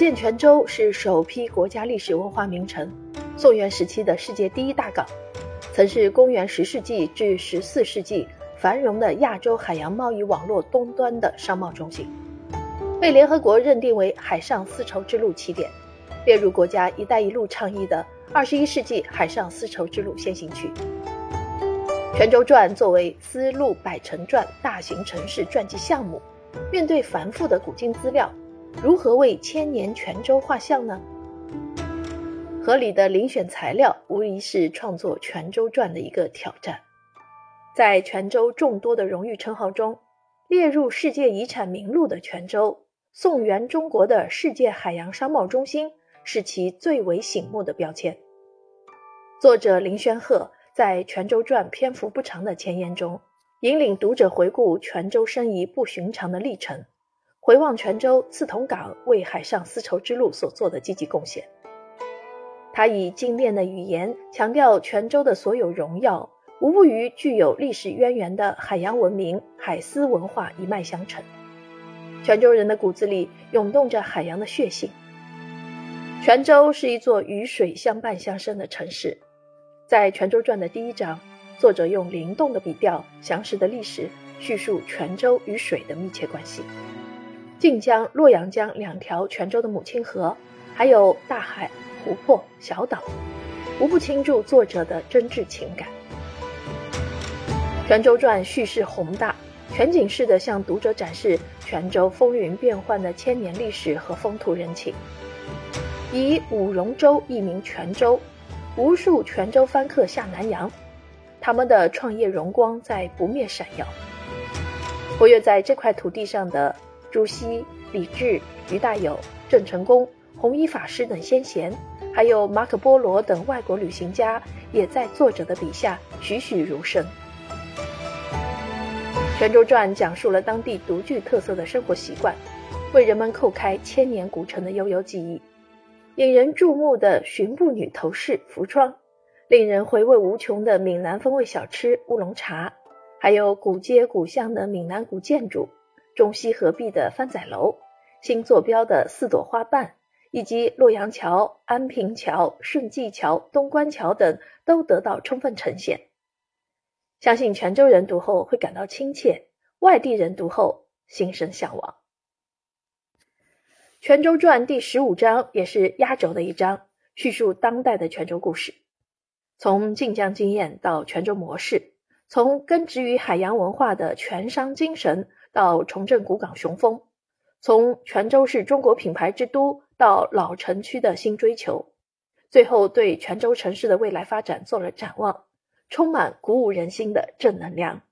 建泉州是首批国家历史文化名城，宋元时期的世界第一大港，曾是公元十世纪至十四世纪繁荣的亚洲海洋贸易网络东端的商贸中心，被联合国认定为海上丝绸之路起点，列入国家“一带一路”倡议的二十一世纪海上丝绸之路先行区。泉州传作为丝路百城传大型城市传记项目，面对繁复的古今资料。如何为千年泉州画像呢？合理的遴选材料无疑是创作《泉州传》的一个挑战。在泉州众多的荣誉称号中，列入世界遗产名录的泉州，宋元中国的世界海洋商贸中心，是其最为醒目的标签。作者林轩鹤在《泉州传》篇幅不长的前言中，引领读者回顾泉州申遗不寻常的历程。回望泉州刺桐港为海上丝绸之路所做的积极贡献，他以精炼的语言强调泉州的所有荣耀，无不与具有历史渊源的海洋文明、海丝文化一脉相承。泉州人的骨子里涌动着海洋的血性。泉州是一座与水相伴相生的城市，在《泉州传》的第一章，作者用灵动的笔调、详实的历史叙述泉州与水的密切关系。晋江、洛阳江两条泉州的母亲河，还有大海、湖泊、小岛，无不倾注作者的真挚情感。《泉州传》叙事宏大，全景式的向读者展示泉州风云变幻的千年历史和风土人情。以五戎州一名泉州，无数泉州番客下南洋，他们的创业荣光在不灭闪耀。活跃在这块土地上的。朱熹、李治、于大友、郑成功、弘一法师等先贤，还有马可·波罗等外国旅行家，也在作者的笔下栩栩如生。《泉州传》讲述了当地独具特色的生活习惯，为人们叩开千年古城的悠悠记忆。引人注目的巡步女头饰、服装，令人回味无穷的闽南风味小吃乌龙茶，还有古街古巷的闽南古建筑。中西合璧的番仔楼、新坐标的四朵花瓣，以及洛阳桥、安平桥、顺济桥、东关桥等，都得到充分呈现。相信泉州人读后会感到亲切，外地人读后心生向往。《泉州传》第十五章也是压轴的一章，叙述当代的泉州故事，从晋江经验到泉州模式，从根植于海洋文化的泉商精神。到重振古港雄风，从泉州市中国品牌之都到老城区的新追求，最后对泉州城市的未来发展做了展望，充满鼓舞人心的正能量。